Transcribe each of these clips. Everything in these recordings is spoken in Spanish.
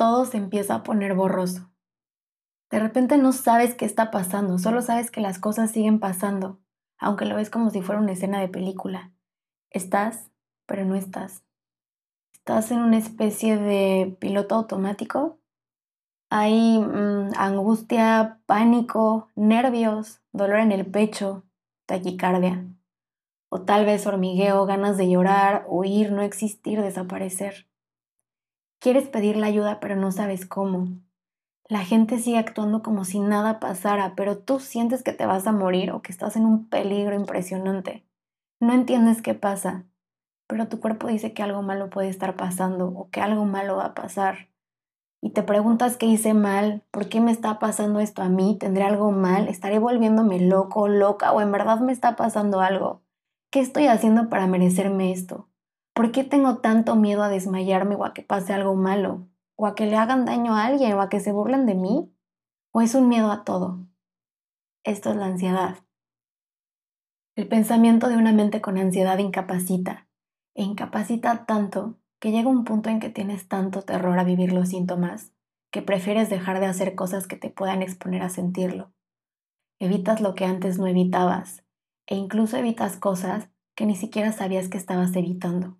todo se empieza a poner borroso. De repente no sabes qué está pasando, solo sabes que las cosas siguen pasando, aunque lo ves como si fuera una escena de película. Estás, pero no estás. Estás en una especie de piloto automático. Hay mm, angustia, pánico, nervios, dolor en el pecho, taquicardia. O tal vez hormigueo, ganas de llorar, huir, no existir, desaparecer. Quieres pedir la ayuda pero no sabes cómo. La gente sigue actuando como si nada pasara, pero tú sientes que te vas a morir o que estás en un peligro impresionante. No entiendes qué pasa, pero tu cuerpo dice que algo malo puede estar pasando o que algo malo va a pasar. Y te preguntas qué hice mal, por qué me está pasando esto a mí, tendré algo mal, estaré volviéndome loco, loca o en verdad me está pasando algo. ¿Qué estoy haciendo para merecerme esto? ¿Por qué tengo tanto miedo a desmayarme o a que pase algo malo? ¿O a que le hagan daño a alguien o a que se burlen de mí? ¿O es un miedo a todo? Esto es la ansiedad. El pensamiento de una mente con ansiedad incapacita, e incapacita tanto que llega un punto en que tienes tanto terror a vivir los síntomas que prefieres dejar de hacer cosas que te puedan exponer a sentirlo. Evitas lo que antes no evitabas e incluso evitas cosas que ni siquiera sabías que estabas evitando.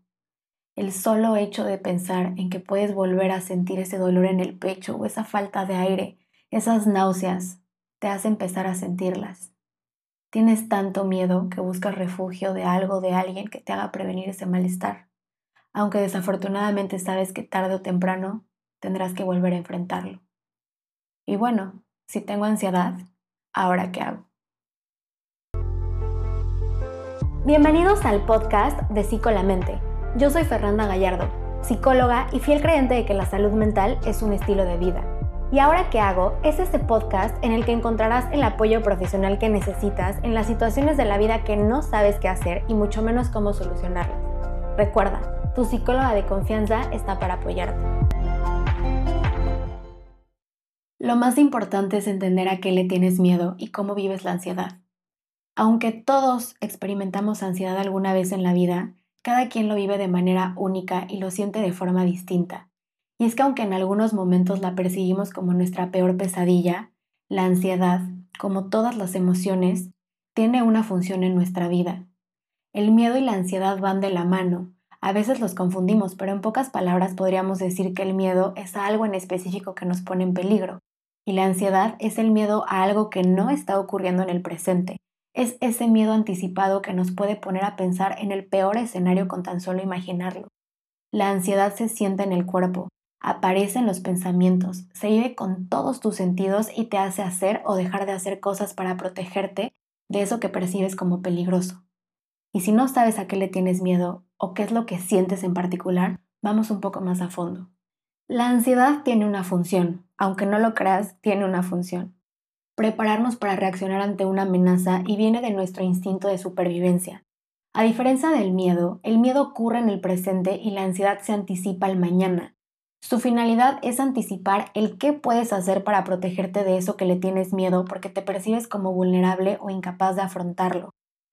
El solo hecho de pensar en que puedes volver a sentir ese dolor en el pecho o esa falta de aire, esas náuseas, te hace empezar a sentirlas. Tienes tanto miedo que buscas refugio de algo, de alguien que te haga prevenir ese malestar, aunque desafortunadamente sabes que tarde o temprano tendrás que volver a enfrentarlo. Y bueno, si tengo ansiedad, ¿ahora qué hago? Bienvenidos al podcast de Psico la Mente. Yo soy Fernanda Gallardo, psicóloga y fiel creyente de que la salud mental es un estilo de vida y ahora que hago es este podcast en el que encontrarás el apoyo profesional que necesitas en las situaciones de la vida que no sabes qué hacer y mucho menos cómo solucionarlas. Recuerda, tu psicóloga de confianza está para apoyarte. Lo más importante es entender a qué le tienes miedo y cómo vives la ansiedad. Aunque todos experimentamos ansiedad alguna vez en la vida, cada quien lo vive de manera única y lo siente de forma distinta. Y es que aunque en algunos momentos la percibimos como nuestra peor pesadilla, la ansiedad, como todas las emociones, tiene una función en nuestra vida. El miedo y la ansiedad van de la mano. A veces los confundimos, pero en pocas palabras podríamos decir que el miedo es algo en específico que nos pone en peligro, y la ansiedad es el miedo a algo que no está ocurriendo en el presente. Es ese miedo anticipado que nos puede poner a pensar en el peor escenario con tan solo imaginarlo. La ansiedad se siente en el cuerpo, aparece en los pensamientos, se vive con todos tus sentidos y te hace hacer o dejar de hacer cosas para protegerte de eso que percibes como peligroso. Y si no sabes a qué le tienes miedo o qué es lo que sientes en particular, vamos un poco más a fondo. La ansiedad tiene una función, aunque no lo creas, tiene una función. Prepararnos para reaccionar ante una amenaza y viene de nuestro instinto de supervivencia. A diferencia del miedo, el miedo ocurre en el presente y la ansiedad se anticipa al mañana. Su finalidad es anticipar el qué puedes hacer para protegerte de eso que le tienes miedo porque te percibes como vulnerable o incapaz de afrontarlo.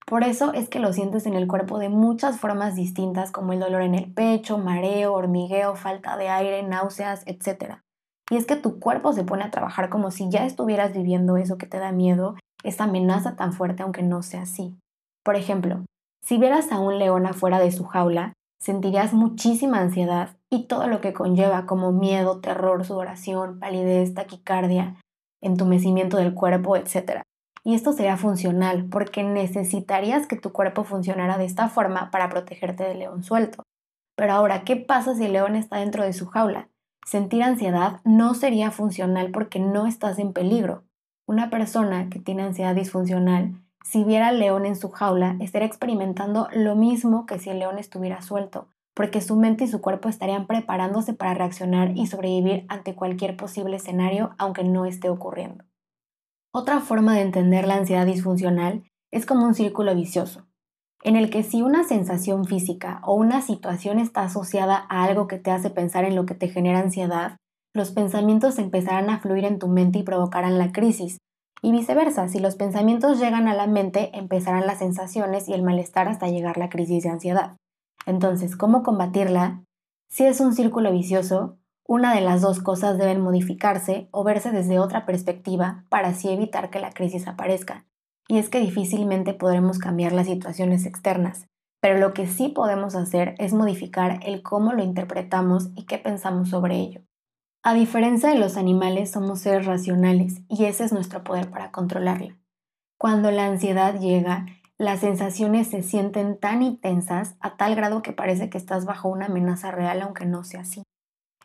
Por eso es que lo sientes en el cuerpo de muchas formas distintas como el dolor en el pecho, mareo, hormigueo, falta de aire, náuseas, etc. Y es que tu cuerpo se pone a trabajar como si ya estuvieras viviendo eso que te da miedo, esa amenaza tan fuerte aunque no sea así. Por ejemplo, si vieras a un león afuera de su jaula, sentirías muchísima ansiedad y todo lo que conlleva como miedo, terror, sudoración, palidez, taquicardia, entumecimiento del cuerpo, etc. Y esto sería funcional porque necesitarías que tu cuerpo funcionara de esta forma para protegerte del león suelto. Pero ahora, ¿qué pasa si el león está dentro de su jaula? Sentir ansiedad no sería funcional porque no estás en peligro. Una persona que tiene ansiedad disfuncional, si viera al león en su jaula, estaría experimentando lo mismo que si el león estuviera suelto, porque su mente y su cuerpo estarían preparándose para reaccionar y sobrevivir ante cualquier posible escenario aunque no esté ocurriendo. Otra forma de entender la ansiedad disfuncional es como un círculo vicioso, en el que si una sensación física o una situación está asociada a algo que te hace pensar en lo que te genera ansiedad, los pensamientos empezarán a fluir en tu mente y provocarán la crisis, y viceversa, si los pensamientos llegan a la mente, empezarán las sensaciones y el malestar hasta llegar la crisis de ansiedad. Entonces, ¿cómo combatirla? Si es un círculo vicioso, Una de las dos cosas deben modificarse o verse desde otra perspectiva para así evitar que la crisis aparezca. Y es que difícilmente podremos cambiar las situaciones externas, pero lo que sí podemos hacer es modificar el cómo lo interpretamos y qué pensamos sobre ello. A diferencia de los animales, somos seres racionales y ese es nuestro poder para controlarla. Cuando la ansiedad llega, las sensaciones se sienten tan intensas a tal grado que parece que estás bajo una amenaza real aunque no sea así.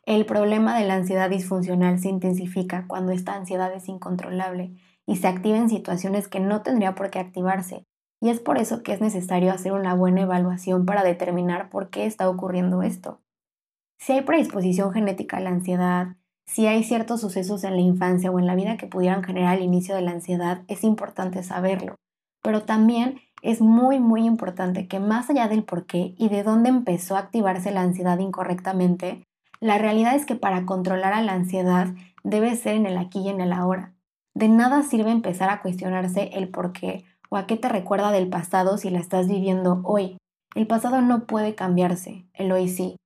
El problema de la ansiedad disfuncional se intensifica cuando esta ansiedad es incontrolable y se activa en situaciones que no tendría por qué activarse, y es por eso que es necesario hacer una buena evaluación para determinar por qué está ocurriendo esto. Si hay predisposición genética a la ansiedad, si hay ciertos sucesos en la infancia o en la vida que pudieran generar el inicio de la ansiedad, es importante saberlo. Pero también es muy, muy importante que más allá del por qué y de dónde empezó a activarse la ansiedad incorrectamente, la realidad es que para controlar a la ansiedad debe ser en el aquí y en el ahora. De nada sirve empezar a cuestionarse el por qué o a qué te recuerda del pasado si la estás viviendo hoy. El pasado no puede cambiarse, el hoy sí.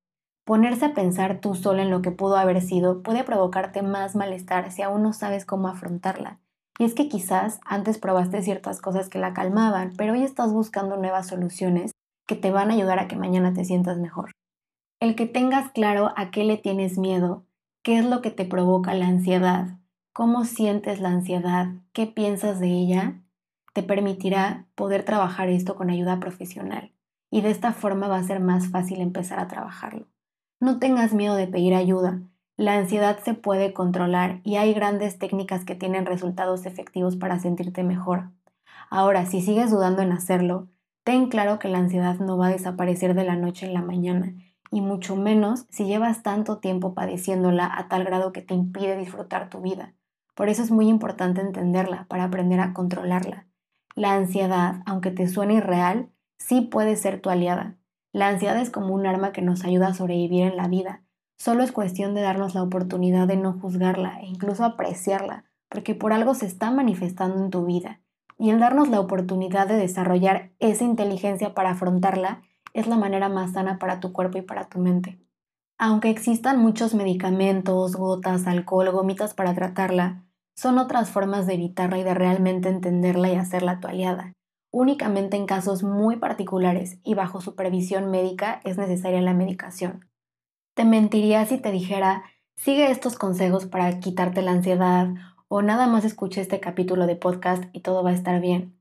Ponerse a pensar tú sola en lo que pudo haber sido puede provocarte más malestar si aún no sabes cómo afrontarla. Y es que quizás antes probaste ciertas cosas que la calmaban, pero hoy estás buscando nuevas soluciones que te van a ayudar a que mañana te sientas mejor. El que tengas claro a qué le tienes miedo, qué es lo que te provoca la ansiedad, cómo sientes la ansiedad, qué piensas de ella, te permitirá poder trabajar esto con ayuda profesional y de esta forma va a ser más fácil empezar a trabajarlo. No tengas miedo de pedir ayuda. La ansiedad se puede controlar y hay grandes técnicas que tienen resultados efectivos para sentirte mejor. Ahora, si sigues dudando en hacerlo, ten claro que la ansiedad no va a desaparecer de la noche en la mañana y mucho menos si llevas tanto tiempo padeciéndola a tal grado que te impide disfrutar tu vida. Por eso es muy importante entenderla para aprender a controlarla. La ansiedad, aunque te suene irreal, sí puede ser tu aliada. La ansiedad es como un arma que nos ayuda a sobrevivir en la vida. Solo es cuestión de darnos la oportunidad de no juzgarla e incluso apreciarla, porque por algo se está manifestando en tu vida. Y el darnos la oportunidad de desarrollar esa inteligencia para afrontarla es la manera más sana para tu cuerpo y para tu mente. Aunque existan muchos medicamentos, gotas, alcohol, gomitas para tratarla, son otras formas de evitarla y de realmente entenderla y hacerla tu aliada. Únicamente en casos muy particulares y bajo supervisión médica es necesaria la medicación. Te mentiría si te dijera, sigue estos consejos para quitarte la ansiedad o nada más escuche este capítulo de podcast y todo va a estar bien.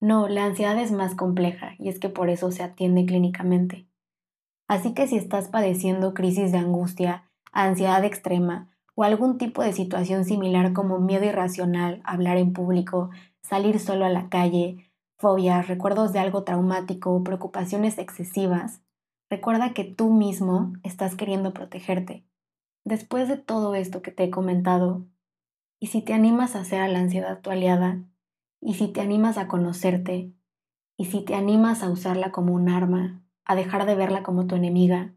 No, la ansiedad es más compleja y es que por eso se atiende clínicamente. Así que si estás padeciendo crisis de angustia, ansiedad extrema o algún tipo de situación similar como miedo irracional, hablar en público, salir solo a la calle, fobias, recuerdos de algo traumático o preocupaciones excesivas, recuerda que tú mismo estás queriendo protegerte. Después de todo esto que te he comentado, y si te animas a hacer a la ansiedad tu aliada, y si te animas a conocerte, y si te animas a usarla como un arma, a dejar de verla como tu enemiga,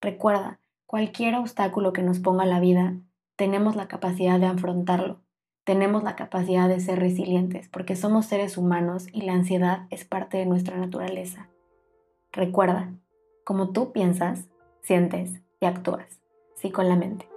recuerda, cualquier obstáculo que nos ponga la vida, tenemos la capacidad de afrontarlo, tenemos la capacidad de ser resilientes, porque somos seres humanos y la ansiedad es parte de nuestra naturaleza. Recuerda, como tú piensas, sientes y actúas, sí con la mente.